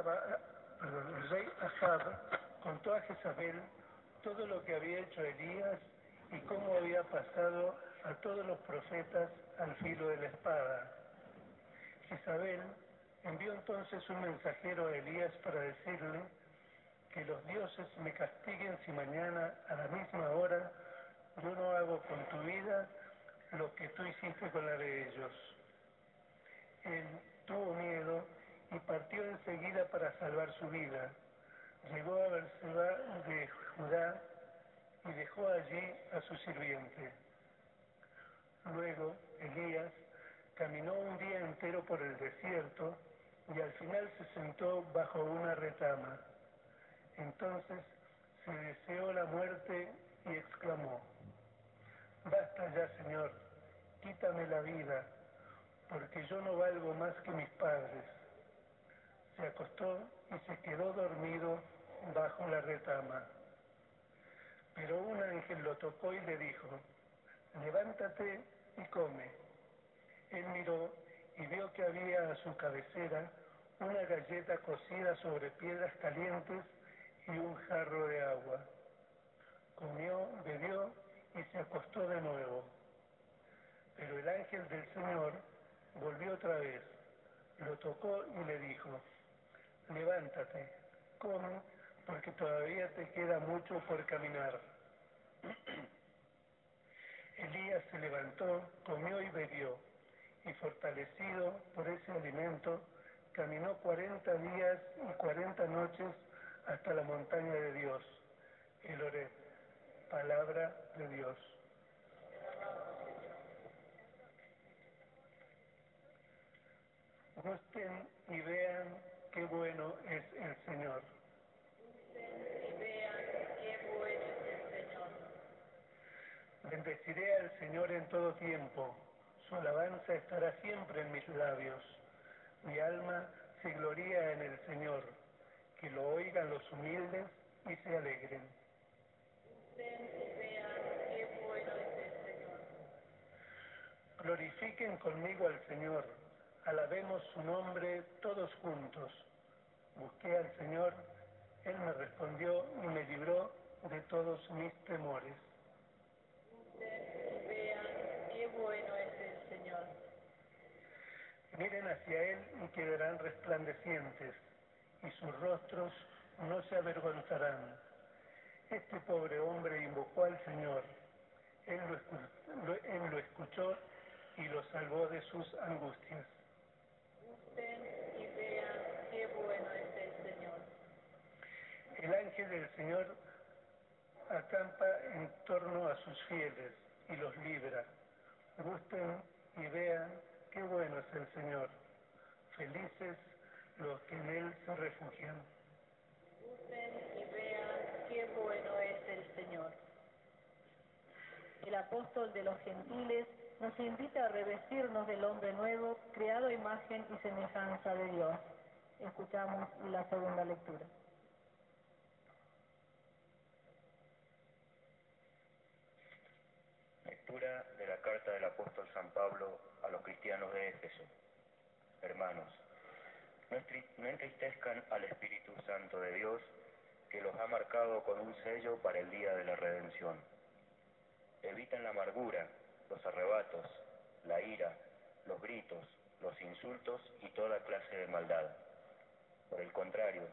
rey, rey Ahab contó a Jezabel todo lo que había hecho Elías y cómo había pasado a todos los profetas al filo de la espada. Jezabel envió entonces un mensajero a Elías para decirle que los dioses me castiguen si mañana a la misma hora yo no hago con tu vida lo que tú hiciste con la de ellos. Él tuvo miedo y partió enseguida para salvar su vida. Llegó a Berseba de Judá y dejó allí a su sirviente. Luego Elías caminó un día entero por el desierto y al final se sentó bajo una retama. Entonces se deseó la muerte y exclamó, Basta ya, Señor, quítame la vida, porque yo no valgo más que mis padres. Se acostó y se quedó dormido bajo la retama. Pero un ángel lo tocó y le dijo, levántate y come. Él miró y vio que había a su cabecera una galleta cocida sobre piedras calientes y un jarro de agua. Comió, bebió y se acostó de nuevo. Pero el ángel del Señor volvió otra vez, lo tocó y le dijo, levántate, come, porque todavía te queda mucho por caminar. Elías se levantó, comió y bebió, y fortalecido por ese alimento, caminó cuarenta días y cuarenta noches hasta la montaña de Dios, el Oreb, palabra de Dios. Gusten y vean qué bueno es el Señor. y vean qué bueno es el Señor. Bendeciré al Señor en todo tiempo, su alabanza estará siempre en mis labios. Mi alma se gloría en el Señor, que lo oigan los humildes y se alegren. Glorifiquen conmigo al Señor, alabemos su nombre todos juntos. Busqué al Señor, Él me respondió y me libró de todos mis temores. Bueno es el Señor. Miren hacia Él y quedarán resplandecientes, y sus rostros no se avergonzarán. Este pobre hombre invocó al Señor, Él lo, escu- lo- él lo escuchó y lo salvó de sus angustias. Gusten y vean qué bueno es el Señor. El ángel del Señor acampa en torno a sus fieles y los libra. Gusten y vean qué bueno es el Señor. Felices los que en Él se refugian. Gusten y vean qué bueno es el Señor. El apóstol de los gentiles nos invita a revestirnos del hombre nuevo, creado a imagen y semejanza de Dios. Escuchamos la segunda lectura. Lectura carta del apóstol San Pablo a los cristianos de Éfeso. Hermanos, no entri- no entristezcan al Espíritu Santo de Dios, que los ha marcado con un sello para el día de la redención. Eviten la amargura, los arrebatos, la ira, los gritos, los insultos y toda clase de maldad. Por el contrario,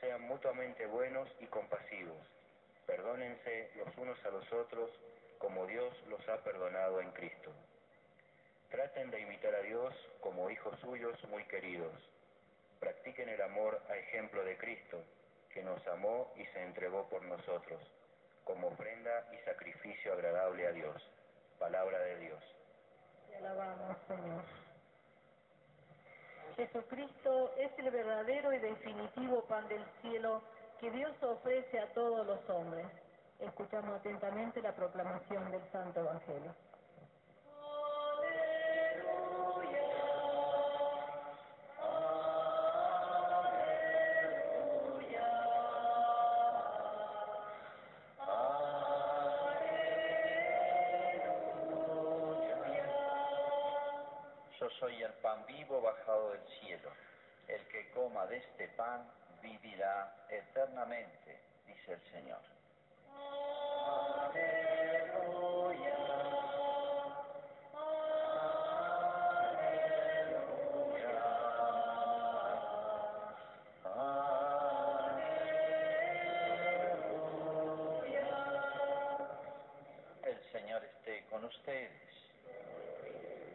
sean mutuamente buenos y compasivos. Perdónense los unos a los otros como Dios los ha perdonado en Cristo. Traten de imitar a Dios como hijos suyos muy queridos. Practiquen el amor a ejemplo de Cristo, que nos amó y se entregó por nosotros, como ofrenda y sacrificio agradable a Dios. Palabra de Dios. Te alabamos, Señor. Jesucristo es el verdadero y definitivo pan del cielo que Dios ofrece a todos los hombres. Escuchamos atentamente la proclamación del Santo Evangelio. Yo soy el pan vivo bajado del cielo. el que coma de este pan vivirá eternamente, dice el Señor. El Señor esté con ustedes.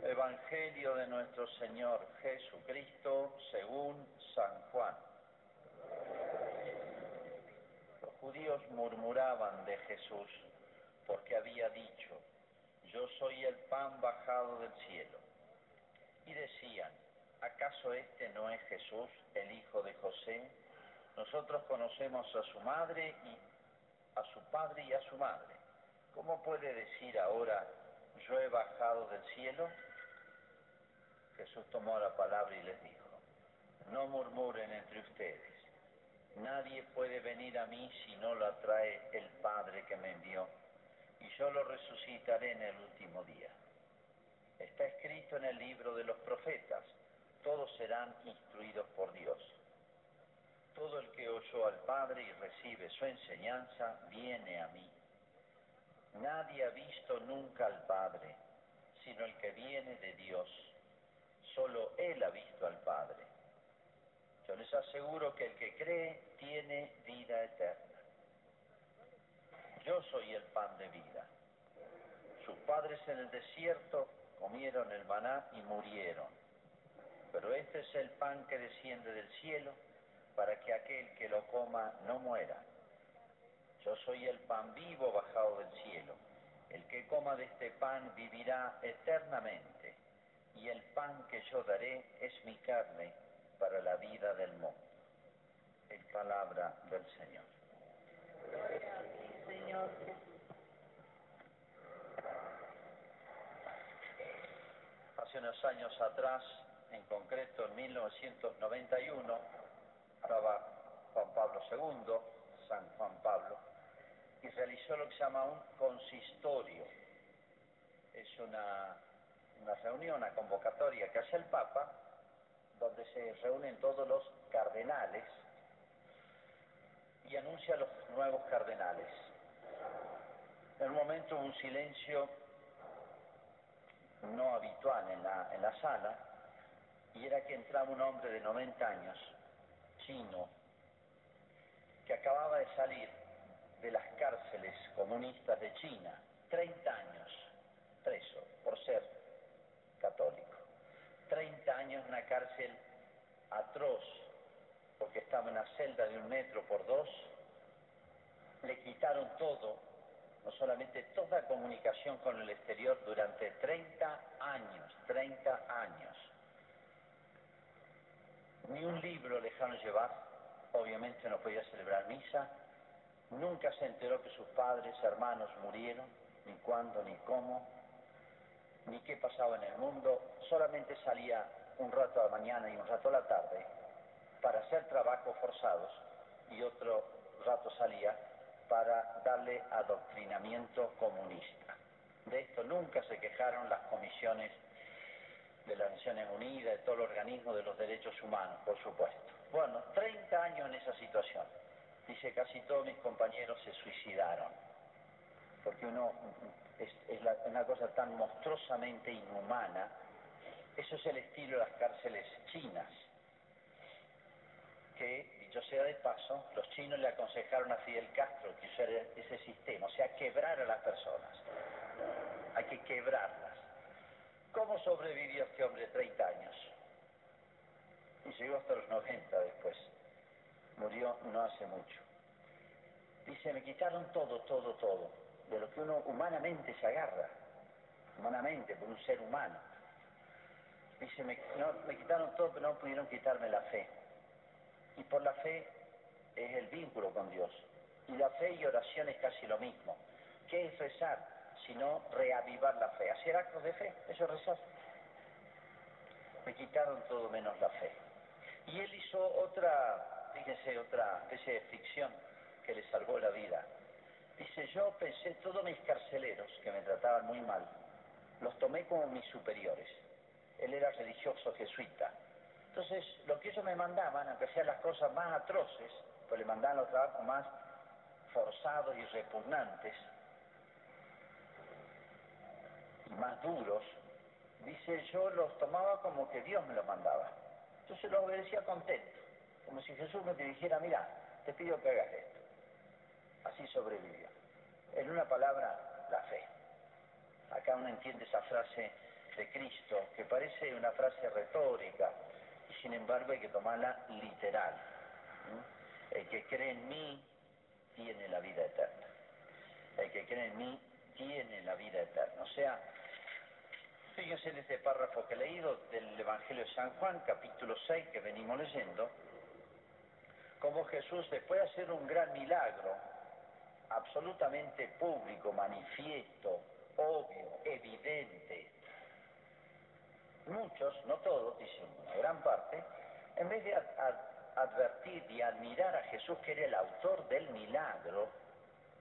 Evangelio de nuestro Señor Jesucristo según San Juan. Los judíos murmuraban de Jesús porque había dicho, yo soy el pan bajado del cielo. Y decían, ¿acaso este no es Jesús, el hijo de José? Nosotros conocemos a su madre y a su padre y a su madre. ¿Cómo puede decir ahora, yo he bajado del cielo? Jesús tomó la palabra y les dijo, no murmuren entre ustedes. Nadie puede venir a mí si no lo atrae el Padre que me envió, y yo lo resucitaré en el último día. Está escrito en el libro de los profetas, todos serán instruidos por Dios. Todo el que oyó al Padre y recibe su enseñanza, viene a mí. Nadie ha visto nunca al Padre, sino el que viene de Dios. Solo Él ha visto al Padre. Yo les aseguro que el que cree tiene vida eterna. Yo soy el pan de vida. Sus padres en el desierto comieron el maná y murieron. Pero este es el pan que desciende del cielo para que aquel que lo coma no muera. Yo soy el pan vivo bajado del cielo. El que coma de este pan vivirá eternamente. Y el pan que yo daré es mi carne para la vida del mundo. Es palabra del Señor. Gloria a ti, Señor. Hace unos años atrás, en concreto en 1991, estaba Juan Pablo II, San Juan Pablo, y realizó lo que se llama un consistorio. Es una, una reunión, una convocatoria que hace el Papa, donde se reúnen todos los cardenales y anuncia a los nuevos cardenales. En un momento un silencio no habitual en la, en la sala, y era que entraba un hombre de 90 años, chino, que acababa de salir de las cárceles comunistas de China, 30 años preso por ser católico, 30 años en una cárcel atroz, porque estaba en una celda de un metro por dos, le quitaron todo, no solamente toda comunicación con el exterior durante 30 años, 30 años. Ni un libro le dejaron llevar, obviamente no podía celebrar misa, nunca se enteró que sus padres, hermanos murieron, ni cuándo, ni cómo, ni qué pasaba en el mundo, solamente salía un rato a la mañana y un rato a la tarde para hacer trabajos forzados y otro rato salía para darle adoctrinamiento comunista. De esto nunca se quejaron las comisiones de las Naciones Unidas, de todo el organismo de los derechos humanos, por supuesto. Bueno, 30 años en esa situación. Dice, casi todos mis compañeros se suicidaron, porque uno es, la, una cosa tan monstruosamente inhumana. Eso es el estilo de las cárceles chinas, que, dicho sea de paso, los chinos le aconsejaron a Fidel Castro que usara ese sistema, o sea, quebrar a las personas. Hay que quebrarlas. ¿Cómo sobrevivió este hombre 30 años? Y llegó hasta los 90 después. Murió no hace mucho. Dice, me quitaron todo, todo, todo, de lo que uno humanamente se agarra, humanamente, por un ser humano. Dice, me, no, me quitaron todo, pero no pudieron quitarme la fe. Y por la fe es el vínculo con Dios. Y la fe y oración es casi lo mismo. ¿Qué es rezar? Sino reavivar la fe. Hacer actos de fe, eso es rezar. Me quitaron todo menos la fe. Y él hizo otra, fíjense, otra especie de ficción que le salvó la vida. Dice, yo pensé, todos mis carceleros, que me trataban muy mal, los tomé como mis superiores. Él era religioso jesuita. Entonces, lo que ellos me mandaban, aunque sean las cosas más atroces, pues le mandaban los trabajos más forzados y repugnantes, y más duros, dice, yo los tomaba como que Dios me los mandaba. Entonces los obedecía contento, como si Jesús me dijera, mira, te pido que hagas esto. Así sobrevivió. En una palabra, la fe. Acá uno entiende esa frase de Cristo, que parece una frase retórica, sin embargo hay que tomarla literal. El que cree en mí tiene la vida eterna. El que cree en mí tiene la vida eterna. O sea, fíjense en este párrafo que he leído del Evangelio de San Juan, capítulo 6, que venimos leyendo, como Jesús, después de hacer un gran milagro, absolutamente público, manifiesto, obvio, evidente, muchos, no todos, dicen una gran parte, en vez de advertir y admirar a Jesús que era el autor del milagro,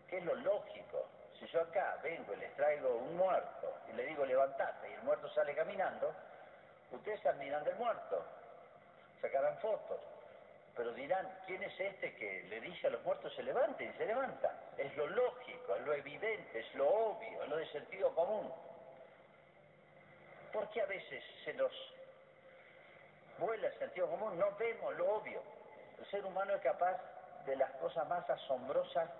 que es lo lógico, si yo acá vengo y les traigo un muerto y le digo levantate y el muerto sale caminando, ustedes admiran del muerto, sacarán fotos, pero dirán, ¿quién es este que le dice a los muertos se levanten y se levantan? Es lo lógico, es lo evidente, es lo obvio, es lo de sentido común. ¿Por qué a veces se nos vuela el sentido común? No vemos lo obvio. El ser humano es capaz de las cosas más asombrosas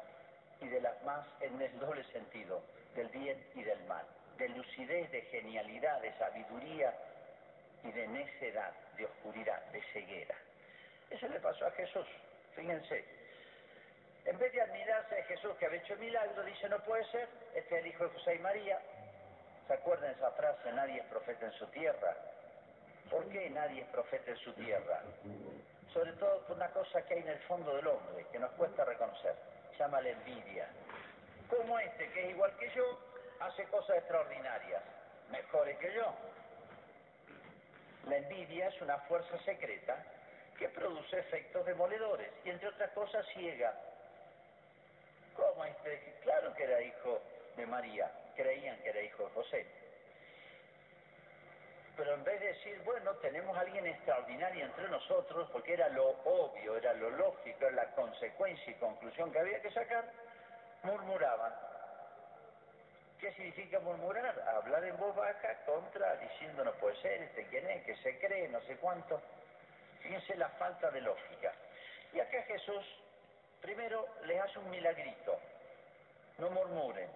y de las más en el doble sentido, del bien y del mal, de lucidez, de genialidad, de sabiduría y de necedad, de oscuridad, de ceguera. Eso le pasó a Jesús, fíjense. En vez de admirarse de Jesús que había hecho milagro, dice, no puede ser, este es el hijo de José y María. ¿Se acuerdan esa frase, nadie es profeta en su tierra? ¿Por qué nadie es profeta en su tierra? Sobre todo por una cosa que hay en el fondo del hombre, que nos cuesta reconocer, llama la envidia. Como este, que es igual que yo, hace cosas extraordinarias, mejores que yo. La envidia es una fuerza secreta que produce efectos demoledores y entre otras cosas ciega. ¿Cómo este? Claro que era hijo de María, creían que era hijo de José. Pero en vez de decir, bueno, tenemos a alguien extraordinario entre nosotros, porque era lo obvio, era lo lógico, era la consecuencia y conclusión que había que sacar, murmuraban. ¿Qué significa murmurar? Hablar en voz baja contra, diciendo no puede ser, este quién es, que se cree, no sé cuánto. Fíjense la falta de lógica. Y acá Jesús primero les hace un milagrito. No murmuren,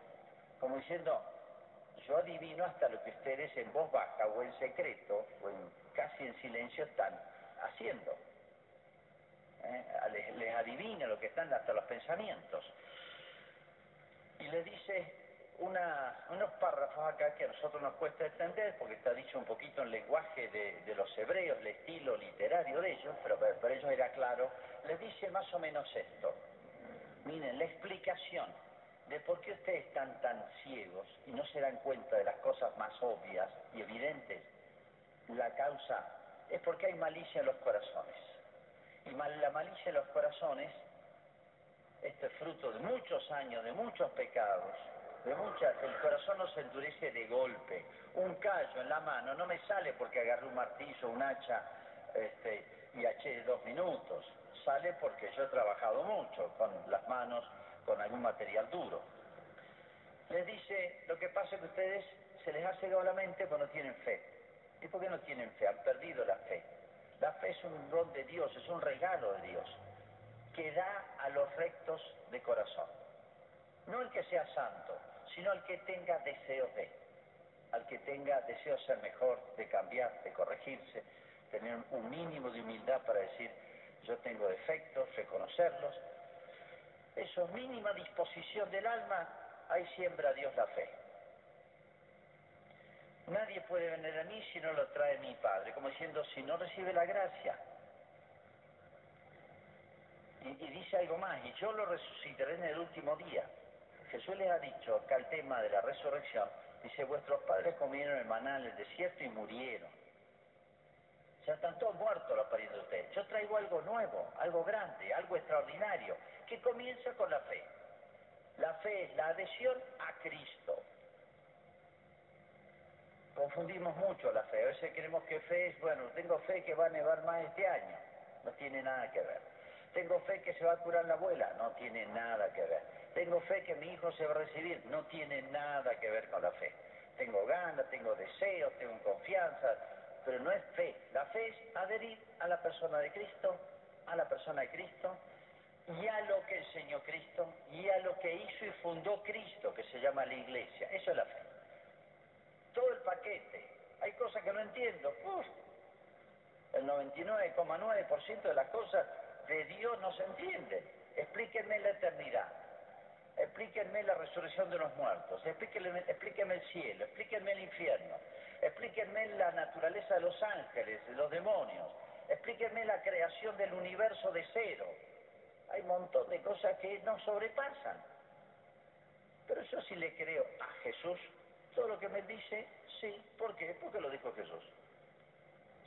como diciendo, yo adivino hasta lo que ustedes en voz baja o en secreto o en, casi en silencio están haciendo. ¿Eh? Les, les adivina lo que están hasta los pensamientos. Y les dice, unos párrafos acá que a nosotros nos cuesta entender porque está dicho un poquito en lenguaje de, los hebreos, el estilo literario de ellos, pero para ellos era claro, les dice más o menos esto. Miren, la explicación de por qué ustedes están tan ciegos y no se dan cuenta de las cosas más obvias y evidentes, la causa es porque hay malicia en los corazones. Y la malicia en los corazones, esto es fruto de muchos años, de muchos pecados, de muchas, el corazón no se endurece de golpe. Un callo en la mano no me sale porque agarré un martillo, un hacha este, y haché dos minutos. Sale porque yo he trabajado mucho con las manos, con algún material duro. Les dice, lo que pasa es que ustedes se les ha cegado la mente no tienen fe. ¿Y por qué no tienen fe? Han perdido la fe. La fe es un don de Dios, es un regalo de Dios que da a los rectos de corazón. No el que sea santo, sino al que tenga deseos de, al que tenga deseos de ser mejor, de cambiar, de corregirse, tener un mínimo de humildad para decir, yo tengo defectos, reconocerlos. Eso, mínima disposición del alma, ahí siembra Dios la fe. Nadie puede venir a mí si no lo trae mi Padre, como diciendo, si no recibe la gracia. Y, dice algo más, y yo lo resucitaré en el último día. Jesús les ha dicho acá el tema de la resurrección, dice, vuestros padres comieron el maná en el desierto y murieron. Ya están todos muertos los parientes de ustedes. Yo traigo algo nuevo, algo grande, algo extraordinario, que comienza con la fe. La fe es la adhesión a Cristo. confundimos mucho la fe. A veces creemos que fe es, bueno, tengo fe que va a nevar más este año. No tiene nada que ver. Tengo fe que se va a curar la abuela. No tiene nada que ver. Tengo fe que mi hijo se va a recibir. No tiene nada que ver con la fe. Tengo ganas, tengo deseos, tengo confianza, pero no es fe. La fe es adherir a la persona de Cristo, a la persona de Cristo, y a lo que enseñó Cristo, y a lo que hizo y fundó Cristo, que se llama la iglesia. Eso es la fe. Todo el paquete. Hay cosas que no entiendo. Uf, el 99,9% de las cosas de Dios no se entiende. Explíquenme la eternidad. Explíquenme la resurrección de los muertos, explíquenme el cielo, explíquenme el infierno, explíquenme la naturaleza de los ángeles, de los demonios, explíquenme la creación del universo de cero. Hay un montón de cosas que nos sobrepasan. Pero yo sí le creo a Jesús todo lo que me dice, sí. ¿Por qué? Porque lo dijo Jesús.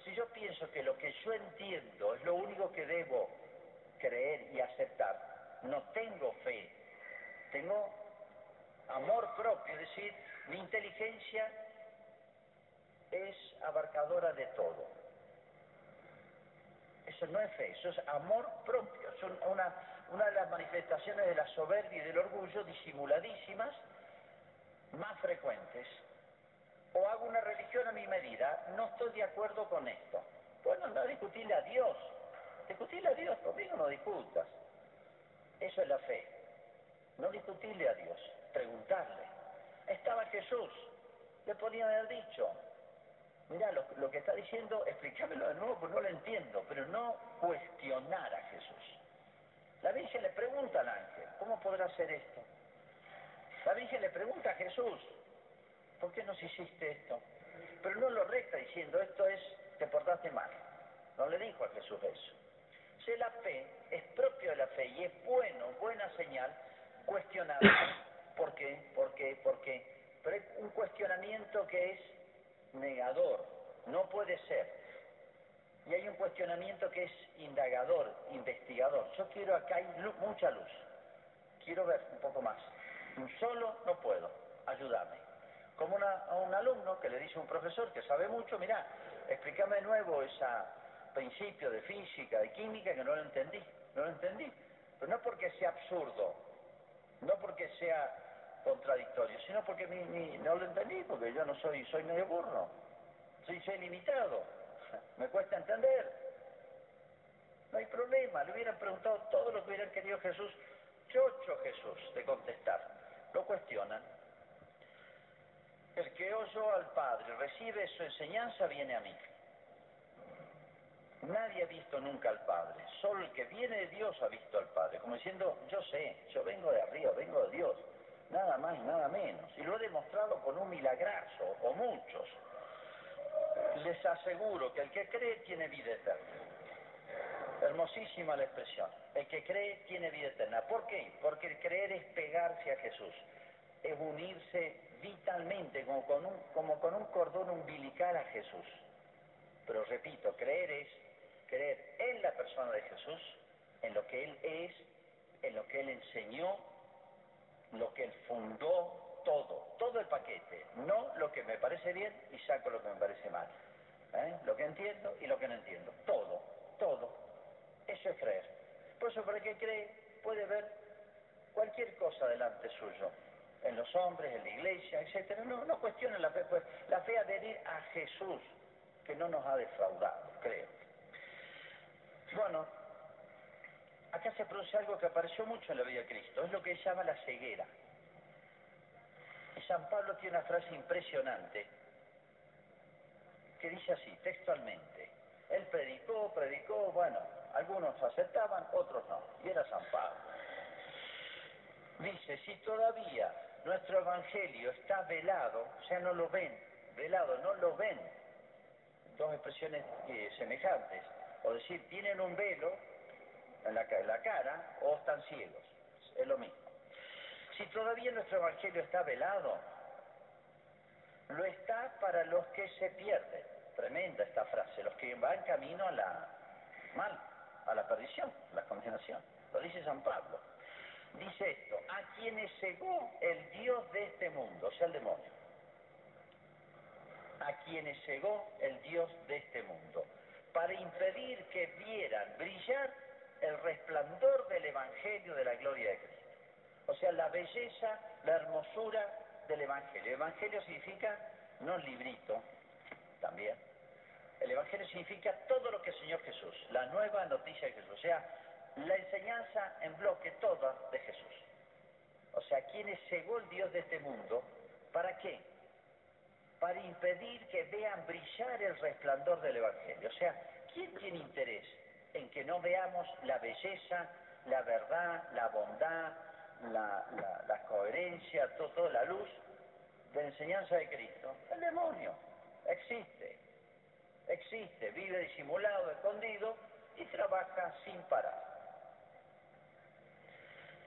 Si yo pienso que lo que yo entiendo es lo único que debo creer y aceptar, no tengo fe tengo amor propio, es decir, mi inteligencia es abarcadora de todo. Eso no es fe, eso es amor propio, una, una de las manifestaciones de la soberbia y del orgullo disimuladísimas más frecuentes. O hago una religión a mi medida, no estoy de acuerdo con esto. Bueno, no discutirle a Dios, discutirle a Dios, conmigo no discutas. Eso es la fe. No discutirle a Dios, preguntarle. Estaba Jesús, le podía haber dicho, mira, lo, que está diciendo, explícamelo de nuevo, porque no lo entiendo, pero no cuestionar a Jesús. La Virgen le pregunta al ángel, ¿cómo podrá hacer esto? La Virgen le pregunta a Jesús, ¿por qué nos hiciste esto? Pero no lo recta diciendo, esto es, te portaste mal. No le dijo a Jesús eso. Si la fe es propio de la fe y es bueno, buena señal, cuestionar ¿Por qué? ¿Por qué? ¿Por qué? Pero un cuestionamiento que es negador, no puede ser. Y hay un cuestionamiento que es indagador, investigador. Yo quiero acá hay mucha luz. Quiero ver un poco más. Solo no puedo. Ayúdame. Como a un alumno que le dice a un profesor que sabe mucho, mira, explícame de nuevo ese principio de física, de química, que no lo entendí. No lo entendí. Pero no porque sea absurdo, no porque sea contradictorio, sino porque no lo entendí, porque yo no soy, soy medio burro, soy, soy limitado, me cuesta entender. No hay problema, le hubieran preguntado todo lo que hubieran querido Jesús, chocho Jesús de contestar, lo cuestionan. El que oyó al Padre recibe su enseñanza viene a mí. Nadie ha visto nunca al Padre, solo el que viene de Dios ha visto al Padre, como diciendo, yo sé, yo vengo de arriba, vengo de Dios, nada más y nada menos, y lo he demostrado con un milagrazo, o muchos. Les aseguro que el que cree tiene vida eterna. Hermosísima la expresión. El que cree tiene vida eterna. ¿Por qué? Porque el creer es pegarse a Jesús, es unirse vitalmente, como con un, como con un cordón umbilical a Jesús. Pero repito, creer es creer en la persona de Jesús, en lo que Él es, en lo que Él enseñó, lo que Él fundó, todo, todo el paquete, no lo que me parece bien y saco lo que me parece mal, ¿eh? lo que entiendo y lo que no entiendo, todo, todo, eso es creer. Por eso, para el que cree, puede ver cualquier cosa delante suyo, en los hombres, en la iglesia, etc. No, no cuestione la fe, pues la fe adherir a Jesús, que no nos ha defraudado, creo. Bueno, acá se produce algo que apareció mucho en la vida de Cristo, es lo que se llama la ceguera. Y San Pablo tiene una frase impresionante que dice así, textualmente, él predicó, predicó, bueno, algunos aceptaban, otros no, y era San Pablo. Dice, si todavía nuestro evangelio está velado, o sea, no lo ven, velado, no lo ven, dos expresiones eh, semejantes, o decir, tienen un velo en la, cara o están ciegos. Es lo mismo. Si todavía nuestro Evangelio está velado, lo está para los que se pierden. Tremenda esta frase, los que van camino a la mal, a la perdición, a la condenación. Lo dice San Pablo. Dice esto, a quienes cegó el Dios de este mundo, o sea, el demonio. a quienes cegó el Dios de este mundo, para impedir que vieran brillar el resplandor del Evangelio de la gloria de Cristo. O sea, la belleza, la hermosura del Evangelio. Evangelio significa no librito, también. El Evangelio significa todo lo que el Señor Jesús, la nueva noticia de Jesús, o sea, la enseñanza en bloque toda de Jesús. O sea, quienes cegó el Dios de este mundo, ¿para qué? Para impedir que vean brillar el resplandor del Evangelio. O sea, ¿quién tiene interés en que no veamos la belleza, la verdad, la bondad, la, la, coherencia, todo, toda la luz de la enseñanza de Cristo? El demonio existe, existe, vive disimulado, escondido y trabaja sin parar.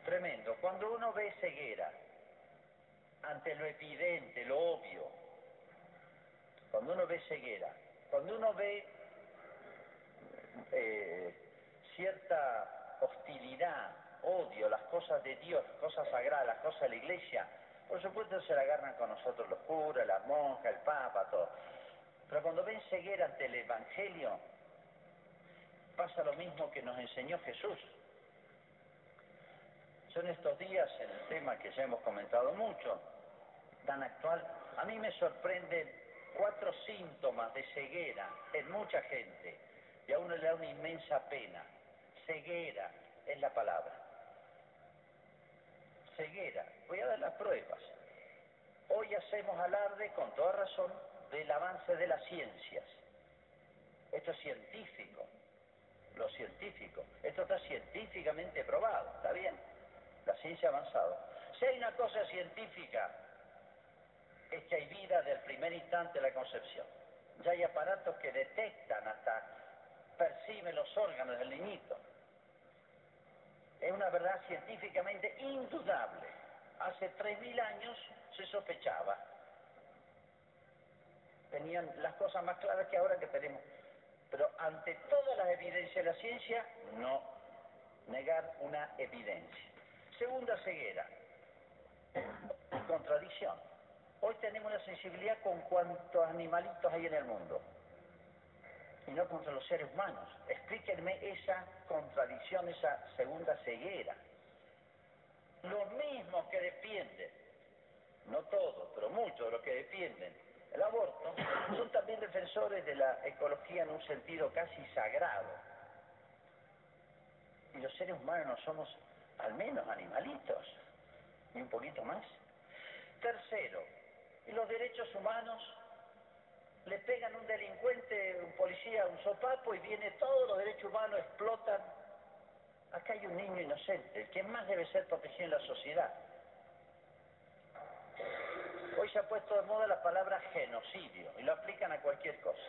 Tremendo. Cuando uno ve ceguera ante lo evidente, lo obvio, cuando uno ve ceguera, cuando uno ve eh, cierta hostilidad, odio, las cosas de Dios, las cosas sagradas, las cosas de la iglesia, por supuesto se la agarran con nosotros los curas, las monjas, el papa, todo. Pero cuando ven ceguera ante el Evangelio, pasa lo mismo que nos enseñó Jesús. Son estos días, en el tema que ya hemos comentado mucho, tan actual, a mí me sorprenden cuatro síntomas de ceguera en mucha gente y a uno le da una inmensa pena. Ceguera es la palabra. Ceguera. Voy a dar las pruebas. Hoy hacemos alarde, con toda razón, del avance de las ciencias. Esto es científico, lo científico. Esto está científicamente probado, ¿está bien? la ciencia ha avanzado. Si hay una cosa científica, es que hay vida del primer instante de la concepción. Ya hay aparatos que detectan hasta perciben los órganos del niñito. Es una verdad científicamente indudable. Hace 3.000 años se sospechaba. Tenían las cosas más claras que ahora que tenemos. Pero ante todas las evidencias de la ciencia, no negar una evidencia. Segunda ceguera, contradicción. Hoy tenemos una sensibilidad con cuantos animalitos hay en el mundo y no contra los seres humanos. Explíquenme esa contradicción, esa segunda ceguera. Los mismos que defienden, no todos, pero muchos de los que defienden el aborto, son también defensores de la ecología en un sentido casi sagrado. Y los seres humanos no somos al menos animalitos, y un poquito más. Tercero, los derechos humanos le pegan un delincuente, un policía, un sopapo y viene todos los derechos humanos, explotan. Acá hay un niño inocente, el que más debe ser protegido en la sociedad. Hoy se ha puesto de moda la palabra genocidio y lo aplican a cualquier cosa.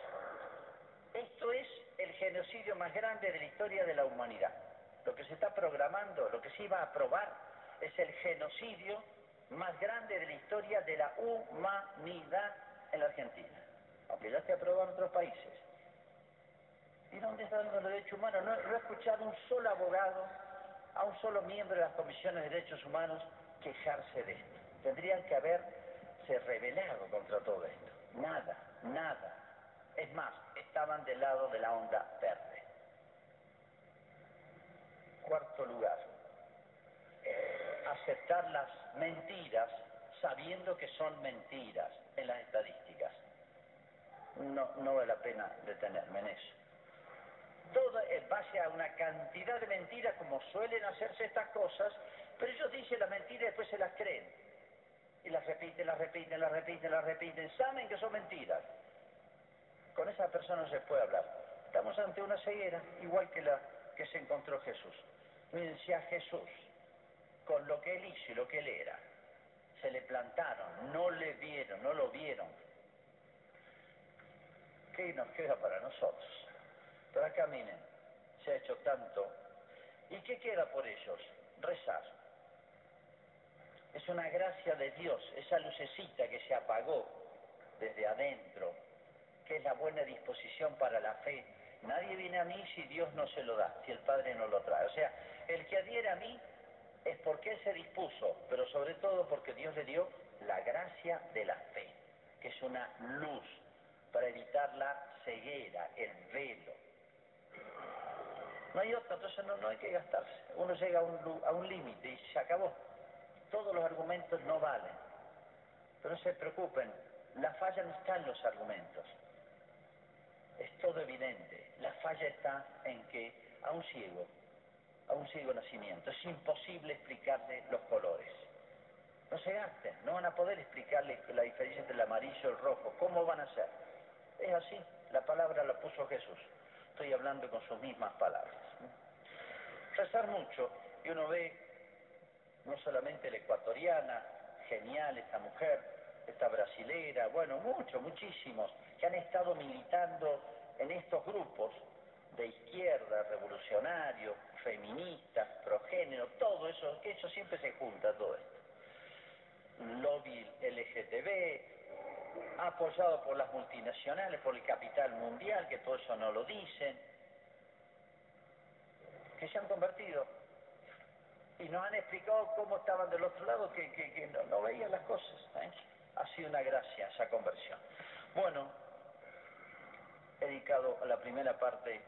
Esto es el genocidio más grande de la historia de la humanidad. Lo que se está programando, lo que se iba a aprobar, es el genocidio más grande de la historia de la humanidad en la Argentina, aunque ya se aprobado en otros países. ¿Y dónde están los derechos humanos? No, no he escuchado a un solo abogado, a un solo miembro de las comisiones de derechos humanos quejarse de esto. Tendrían que haberse rebelado contra todo esto. Nada, nada. Es más, estaban del lado de la onda verde cuarto lugar, aceptar las mentiras sabiendo que son mentiras en las estadísticas. No, no vale la pena detenerme en eso. Todo en base a una cantidad de mentiras como suelen hacerse estas cosas, pero ellos dicen las mentiras y después se las creen. Y las repiten, las repiten, las repiten, las repiten. Saben que son mentiras. Con esa persona no se puede hablar. Estamos ante una ceguera, igual que la que se encontró Jesús. Miren, si a Jesús, con lo que él hizo y lo que él era, se le plantaron, no le vieron, no lo vieron, ¿qué nos queda para nosotros? Pero acá miren, se ha hecho tanto. ¿Y qué queda por ellos? Rezar. Es una gracia de Dios, esa lucecita que se apagó desde adentro, que es la buena disposición para la fe. Nadie viene a mí si Dios no se lo da, si el Padre no lo trae. O sea, el que adhiere a mí es porque Él se dispuso, pero sobre todo porque Dios le dio la gracia de la fe, que es una luz, para evitar la ceguera, el velo. No hay otra, entonces no, no hay que gastarse. Uno llega a un, a un límite y se acabó. Todos los argumentos no valen. Pero no se preocupen, la falla no está en los argumentos. Es todo evidente. La falla está en que a un ciego, a un ciego nacimiento, es imposible explicarle los colores. No se gasten, no van a poder explicarle la diferencia entre el amarillo y el rojo. ¿Cómo van a hacer? Es así, la palabra la puso Jesús. Estoy hablando con sus mismas palabras. Rezar mucho, y uno ve no solamente la ecuatoriana, genial esta mujer, esta brasilera, bueno, muchos, muchísimos, que han estado militando en estos grupos de izquierda, revolucionarios, feministas, progénero, todo eso, que eso siempre se junta todo esto. Lobby LGTB, apoyado por las multinacionales, por el capital mundial, que todo eso no lo dicen, que se han convertido y nos han explicado cómo estaban del otro lado, que, no, veían las cosas. ¿eh? Ha sido una gracia esa conversión. Bueno, he dedicado a la primera parte,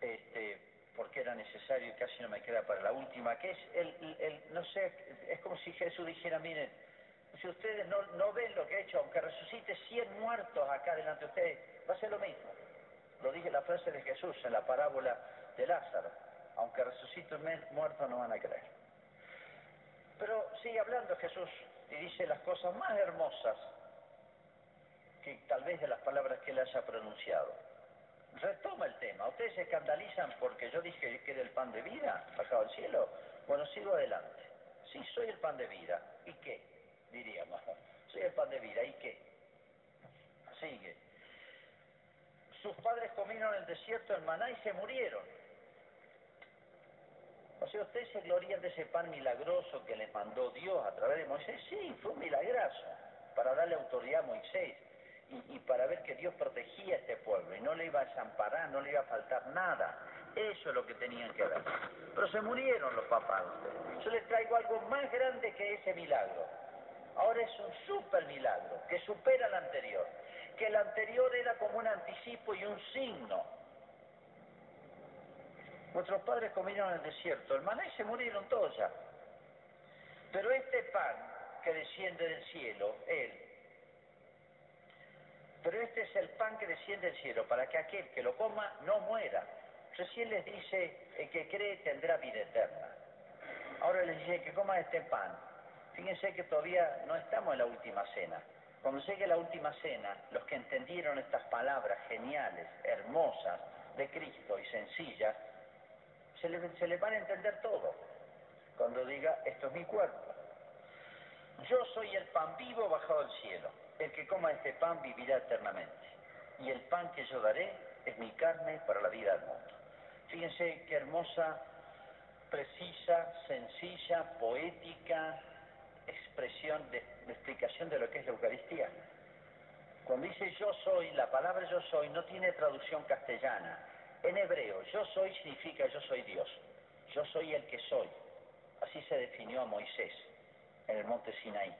este, porque era necesario y casi no me queda para la última, que es el no sé, es como si Jesús dijera, miren, si ustedes no, no ven lo que ha hecho, aunque resucite 100 muertos acá delante de ustedes, va a ser lo mismo. Lo dije la frase de Jesús en la parábola de Lázaro aunque resucite un muerto no van a creer. Pero sigue hablando Jesús y dice las cosas más hermosas que tal vez de las palabras que él haya pronunciado. Retoma el tema. ¿Ustedes se escandalizan porque yo dije que era el pan de vida bajado al cielo? Bueno, sigo adelante. Sí, soy el pan de vida. ¿Y qué? Diríamos. Soy el pan de vida. ¿Y qué? Sigue. Sus padres comieron en el desierto el maná y se murieron. O sea, ustedes se glorían de ese pan milagroso que les mandó Dios a través de Moisés. Sí, fue un milagroso para darle autoridad a Moisés y, y, para ver que Dios protegía a este pueblo y no le iba a desamparar, no le iba a faltar nada. Eso es lo que tenían que ver. Pero se murieron los papás. Yo les traigo algo más grande que ese milagro. Ahora es un super milagro que supera el anterior. Que el anterior era como un anticipo y un signo Nuestros padres comieron en el desierto el maná y se murieron todos ya. Pero este pan que desciende del cielo, Él, pero este es el pan que desciende del cielo, para que aquel que lo coma no muera. Recién les dice, el que cree tendrá vida eterna. Ahora les dice que coma este pan. Fíjense que todavía no estamos en la última cena. Cuando llegue la última cena, los que entendieron estas palabras geniales, hermosas, de Cristo y sencillas, se le, se le van a entender todo cuando diga, esto es mi cuerpo. Yo soy el pan vivo bajado del cielo. El que coma este pan vivirá eternamente. Y el pan que yo daré es mi carne para la vida del mundo. Fíjense qué hermosa, precisa, sencilla, poética expresión de, explicación de lo que es la Eucaristía. Cuando dice yo soy, la palabra yo soy no tiene traducción castellana, en hebreo, yo soy significa yo soy Dios. Yo soy el que soy. Así se definió a Moisés en el monte Sinaí.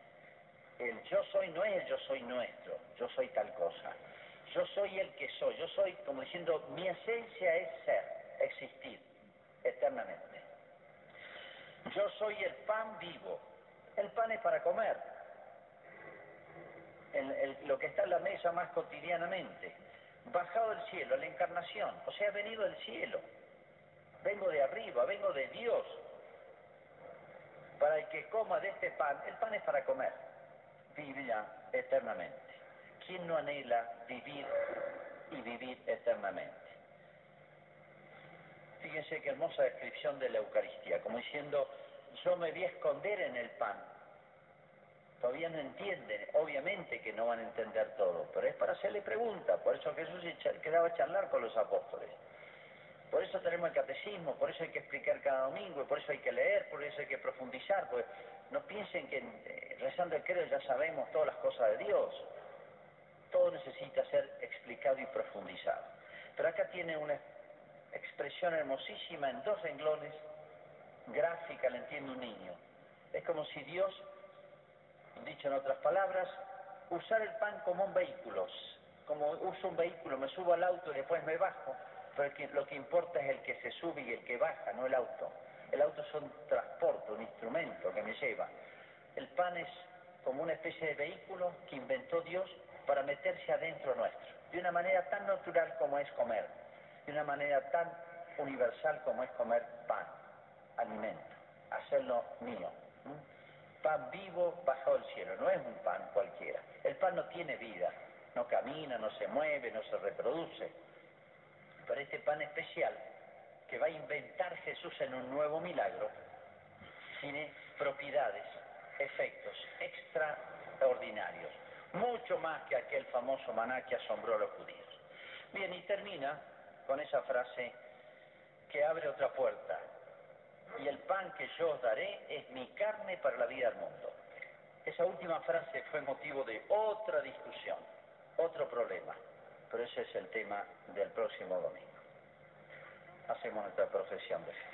El yo soy no es el yo soy nuestro, yo soy tal cosa. Yo soy el que soy. Yo soy, como diciendo, mi esencia es ser, existir eternamente. Yo soy el pan vivo. El pan es para comer. El, lo que está en la mesa más cotidianamente bajado del cielo, la encarnación, o sea, venido del cielo. Vengo de arriba, vengo de Dios. Para el que coma de este pan, el pan es para comer, vivirá eternamente. ¿Quién no anhela vivir y vivir eternamente? Fíjense qué hermosa descripción de la Eucaristía, como diciendo, yo me voy a esconder en el pan, todavía no entienden, obviamente que no van a entender todo, pero es para hacerle preguntas, por eso Jesús quedaba a charlar con los apóstoles. Por eso tenemos el catecismo, por eso hay que explicar cada domingo, por eso hay que leer, por eso hay que profundizar, pues no piensen que eh, rezando el credo ya sabemos todas las cosas de Dios. Todo necesita ser explicado y profundizado. Pero acá tiene una expresión hermosísima en dos renglones, gráfica, la entiende un niño. Es como si Dios Dicho en otras palabras, usar el pan como un vehículo. como uso un vehículo, me subo al auto y después me bajo, pero lo que importa es el que se sube y el que baja, no el auto. El auto es un transporte, un instrumento que me lleva. El pan es como una especie de vehículo que inventó Dios para meterse adentro nuestro, de una manera tan natural como es comer, de una manera tan universal como es comer pan, alimento, hacerlo mío. Pan vivo bajo el cielo, no es un pan cualquiera. El pan no tiene vida, no camina, no se mueve, no se reproduce. Pero este pan especial que va a inventar Jesús en un nuevo milagro tiene propiedades, efectos extraordinarios, mucho más que aquel famoso maná que asombró a los judíos. Bien, y termina con esa frase que abre otra puerta. Y el pan que yo os daré es mi carne para la vida del mundo. Esa última frase fue motivo de otra discusión, otro problema, pero ese es el tema del próximo domingo. Hacemos nuestra profesión de fe.